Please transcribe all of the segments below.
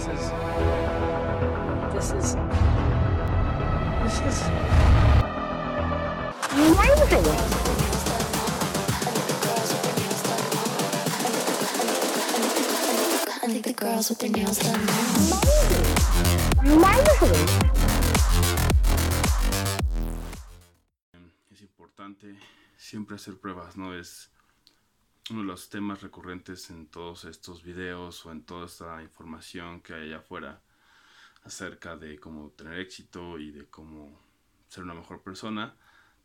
This is. This is. This is. Amazing! I think the girls with their nails done. Amazing! es importante siempre hacer pruebas, ¿no? Es uno de los temas recurrentes en todos estos videos o en toda esta información que hay allá afuera acerca de cómo tener éxito y de cómo ser una mejor persona.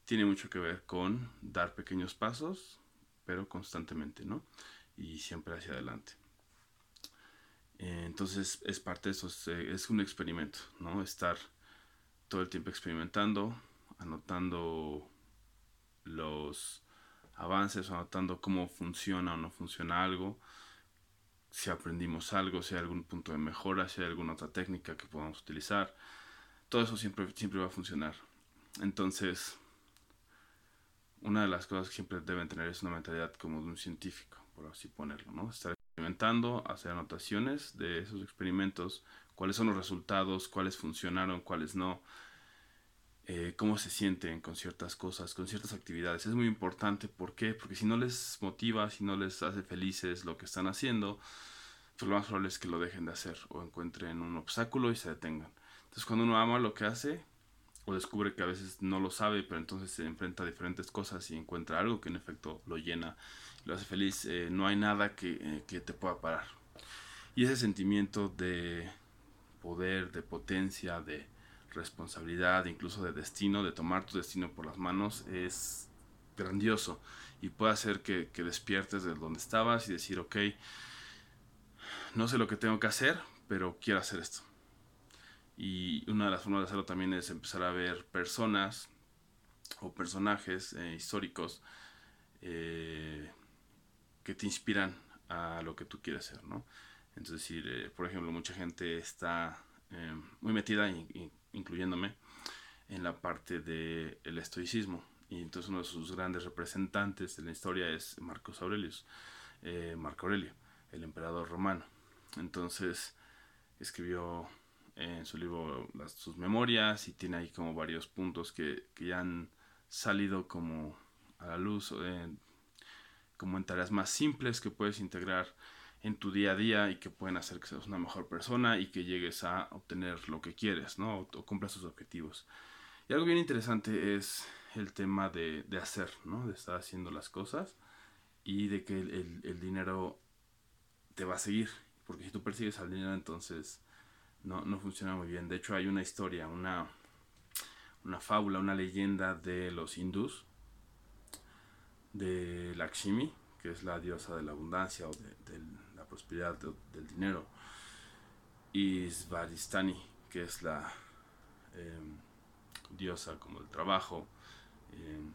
Tiene mucho que ver con dar pequeños pasos, pero constantemente, ¿no? Y siempre hacia adelante. Eh, Entonces es parte de eso, es, eh, es un experimento, ¿no? Estar todo el tiempo experimentando, anotando los avances, anotando cómo funciona o no funciona algo, si aprendimos algo, si hay algún punto de mejora, si hay alguna otra técnica que podamos utilizar. Todo eso siempre, siempre va a funcionar. Entonces, una de las cosas que siempre deben tener es una mentalidad como de un científico, por así ponerlo, ¿no? Estar experimentando, hacer anotaciones de esos experimentos, cuáles son los resultados, cuáles funcionaron, cuáles no, eh, cómo se sienten con ciertas cosas, con ciertas actividades. Es muy importante, ¿por qué? Porque si no les motiva, si no les hace felices lo que están haciendo, pues lo más probable es que lo dejen de hacer o encuentren un obstáculo y se detengan. Entonces cuando uno ama lo que hace, o descubre que a veces no lo sabe, pero entonces se enfrenta a diferentes cosas y encuentra algo que en efecto lo llena, lo hace feliz, eh, no hay nada que, eh, que te pueda parar. Y ese sentimiento de poder, de potencia, de responsabilidad, incluso de destino, de tomar tu destino por las manos, es grandioso y puede hacer que, que despiertes de donde estabas y decir, ok, no sé lo que tengo que hacer, pero quiero hacer esto. Y una de las formas de hacerlo también es empezar a ver personas o personajes eh, históricos eh, que te inspiran a lo que tú quieres hacer, ¿no? Es decir, eh, por ejemplo, mucha gente está muy metida, in- incluyéndome, en la parte del estoicismo. Y entonces uno de sus grandes representantes de la historia es Marcos Aurelius, eh, Marco Aurelio, el emperador romano. Entonces escribió en su libro las, sus memorias y tiene ahí como varios puntos que, que ya han salido como a la luz eh, como en tareas más simples que puedes integrar en tu día a día y que pueden hacer que seas una mejor persona y que llegues a obtener lo que quieres, ¿no? O, o tus objetivos. Y algo bien interesante es el tema de, de hacer, ¿no? De estar haciendo las cosas y de que el, el- dinero te va a seguir. Porque si tú persigues al dinero, entonces no, no funciona muy bien. De hecho, hay una historia, una, una fábula, una leyenda de los hindús, de Lakshmi, que es la diosa de la abundancia o de, de prosperidad de- del dinero, y Svadhisthani, que es la em, diosa como del trabajo, em,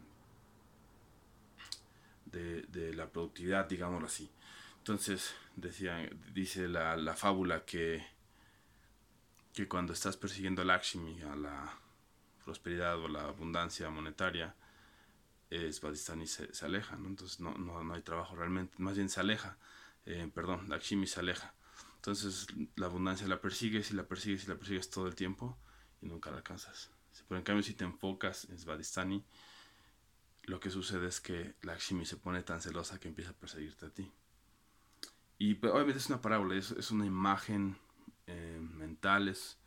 de, la productividad, digámoslo así. Entonces, dice la, la fábula que, que cuando estás persiguiendo a Lakshmi, a la prosperidad o la abundancia monetaria, eh, Svadhisthani se, se aleja, ¿no? Entonces no, no, no hay trabajo realmente, más bien se aleja, eh, perdón, Lakshmi se aleja. Entonces la abundancia la persigues y la persigues y la persigues todo el tiempo y nunca la alcanzas. Pero en cambio si te enfocas en Svadhisthani, lo que sucede es que Lakshmi se pone tan celosa que empieza a perseguirte a ti. Y pues, obviamente es una parábola, es, es una imagen eh, mental, es,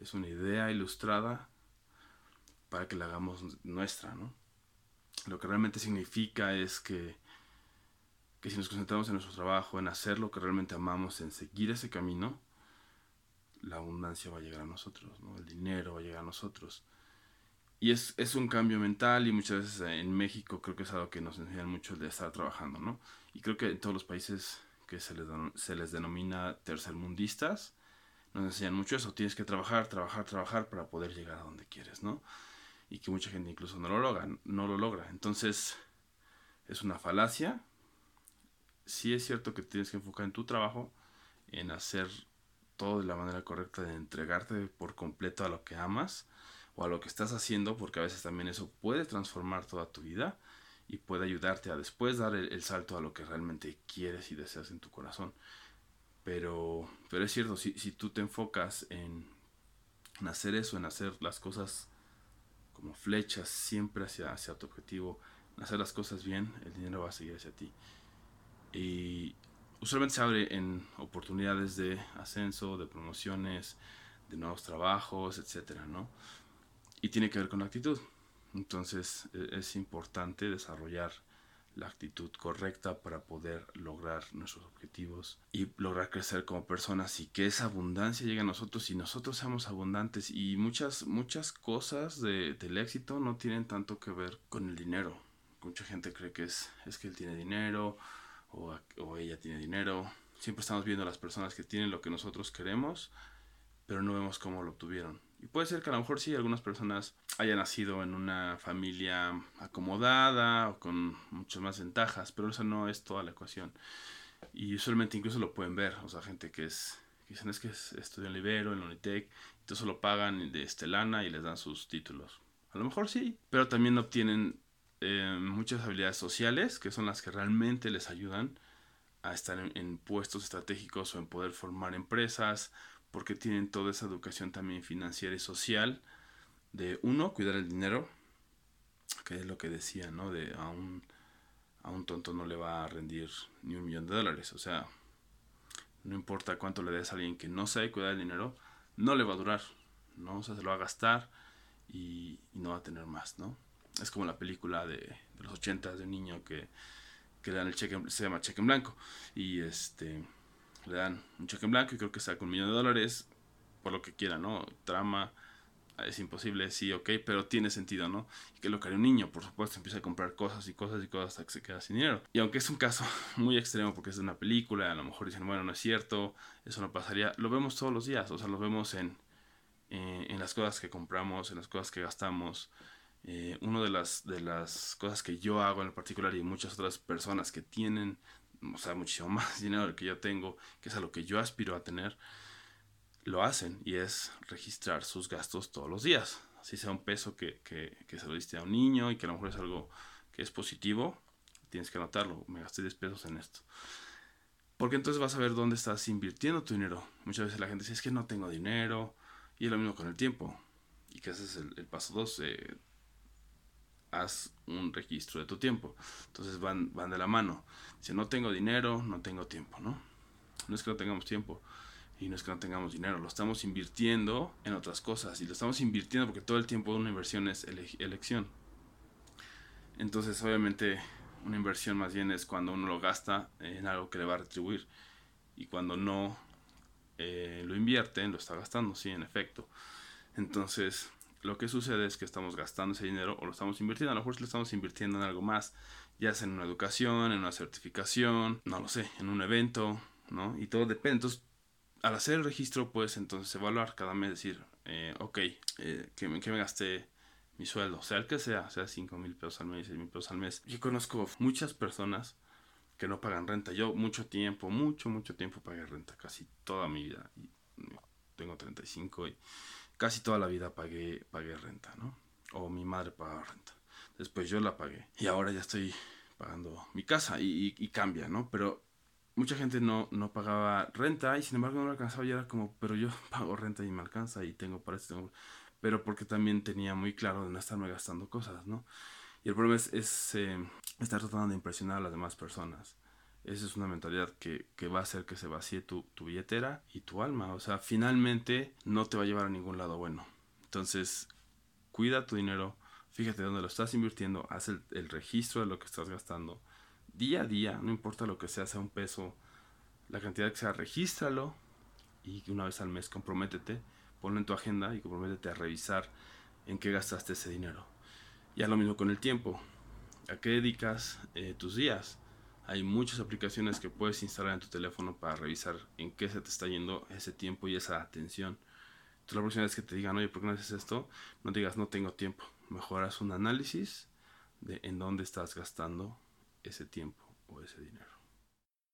es una idea ilustrada para que la hagamos nuestra, ¿no? Lo que realmente significa es que, que si nos concentramos en nuestro trabajo, en hacer lo que realmente amamos, en seguir ese camino, la abundancia va a llegar a nosotros, ¿no? el dinero va a llegar a nosotros. Y es, es un cambio mental y muchas veces en México creo que es algo que nos enseñan mucho el de estar trabajando, ¿no? Y creo que en todos los países que se les, se les denomina tercermundistas, nos enseñan mucho eso, tienes que trabajar, trabajar, trabajar para poder llegar a donde quieres, ¿no? y que mucha gente incluso no lo logra, no lo logra. Entonces, es una falacia. Sí es cierto que tienes que enfocar en tu trabajo, en hacer todo de la manera correcta, de entregarte por completo a lo que amas o a lo que estás haciendo, porque a veces también eso puede transformar toda tu vida y puede ayudarte a después dar el, salto a lo que realmente quieres y deseas en tu corazón. Pero, pero es cierto, si, si tú te enfocas en, hacer eso, en hacer las cosas como flechas siempre hacia, hacia tu objetivo, hacer las cosas bien, el dinero va a seguir hacia ti. Y usualmente se abre en oportunidades de ascenso, de promociones, de nuevos trabajos, etcétera, ¿no? Y tiene que ver con la actitud. Entonces e, es importante desarrollar la actitud correcta para poder lograr nuestros objetivos y lograr crecer como personas y que esa abundancia llegue a nosotros y nosotros seamos abundantes y muchas muchas cosas de, del éxito no tienen tanto que ver con el dinero mucha gente cree que es, es que él tiene dinero o, ella tiene dinero siempre estamos viendo a las personas que tienen lo que nosotros queremos pero no vemos cómo lo obtuvieron y puede ser que a lo mejor sí algunas personas hayan nacido en una familia acomodada o con muchas más ventajas, pero eso no es toda la ecuación. Y usualmente incluso lo pueden ver, o sea, gente que es que dicen es que estudian en Libero, en la Unitec, entonces lo pagan de Estelana y les dan sus títulos. A lo mejor sí, pero también obtienen eh, muchas habilidades sociales que son las que realmente les ayudan a estar en puestos estratégicos o en poder formar empresas porque tienen toda esa educación también financiera y social de uno, cuidar el dinero, que es lo que decía, ¿no? De a un, a un tonto no le va a rendir ni un millón de dólares, o sea, no importa cuánto le des a alguien que no sabe cuidar el dinero, no le va a durar, ¿no? O sea, se lo va a gastar y, no va a tener más, ¿no? Es como la película de, de los ochentas de un niño que, que le dan el cheque, se llama cheque en blanco, y este le dan un cheque en blanco y creo que saca un millón de dólares por lo que quiera, ¿no? Trama, es imposible, sí, ok, pero tiene sentido, ¿no? Y que lo que haría un niño, por supuesto, empieza a comprar cosas y cosas y cosas hasta que se queda sin dinero. Y aunque es un caso muy extremo porque es una película, a lo mejor dicen, bueno, no es cierto, eso no pasaría, lo vemos todos los días, o sea, lo vemos en, eh, en las cosas que compramos, en las cosas que gastamos. Eh, una de las, de las cosas que yo hago en particular y muchas otras personas que tienen o sea, muchísimo más dinero que yo tengo, que es a lo que yo aspiro a tener, lo hacen y es registrar sus gastos todos los días. Así sea un peso que, que, que, se lo diste a un niño y que a lo mejor es algo que es positivo, tienes que anotarlo. Me gasté 10 pesos en esto. Porque entonces vas a ver dónde estás invirtiendo tu dinero. Muchas veces la gente dice, es que no tengo dinero. Y es lo mismo con el tiempo. Y que ese es el, el paso 2. Eh, haz un registro de tu tiempo. Entonces van, van de la mano. Si no tengo dinero, no tengo tiempo, ¿no? No es que no tengamos tiempo y no es que no tengamos dinero, lo estamos invirtiendo en otras cosas y lo estamos invirtiendo porque todo el tiempo una inversión es elección. Entonces obviamente una inversión más bien es cuando uno lo gasta en algo que le va a retribuir y cuando no eh, lo invierte, lo está gastando, sí, en efecto. Entonces lo que sucede es que estamos gastando ese dinero o lo estamos invirtiendo. A lo mejor lo estamos invirtiendo en algo más, ya sea en una educación, en una certificación, no lo sé, en un evento, ¿no? Y todo depende. Entonces, al hacer el registro, puedes entonces evaluar cada mes, decir, eh, ok, eh, ¿qué, me, me gasté mi sueldo? Sea el que sea, sea 5 mil pesos al mes, 6 mil pesos al mes. Yo conozco muchas personas que no pagan renta. Yo mucho tiempo, mucho, mucho tiempo pagué renta, casi toda mi vida. Y tengo 35 y casi toda la vida pagué, pagué renta, ¿no? O mi madre pagaba renta. Después yo la pagué. Y ahora ya estoy pagando mi casa y, y, cambia, ¿no? Pero mucha gente no, no pagaba renta y sin embargo no lo alcanzaba y era como, pero yo pago renta y me alcanza y tengo para esto. Tengo... Pero porque también tenía muy claro de no estarme gastando cosas, ¿no? Y el problema es, es eh, estar tratando de impresionar a las demás personas. Esa es una mentalidad que, va a hacer que se vacíe tu, tu, billetera y tu alma. O sea, finalmente no te va a llevar a ningún lado bueno. Entonces, cuida tu dinero, fíjate dónde lo estás invirtiendo, haz el, el registro de lo que estás gastando. Día a día, no importa lo que sea, sea un peso, la cantidad que sea, regístralo y una vez al mes comprométete, ponlo en tu agenda y comprométete a revisar en qué gastaste ese dinero. Ya lo mismo con el tiempo. ¿A qué dedicas eh, tus días? Hay muchas aplicaciones que puedes instalar en tu teléfono para revisar en qué se te está yendo ese tiempo y esa atención. Entonces la próxima vez que te digan, oye, ¿por qué no haces esto? No digas, no tengo tiempo. Mejoras un análisis de en dónde estás gastando ese tiempo o ese dinero.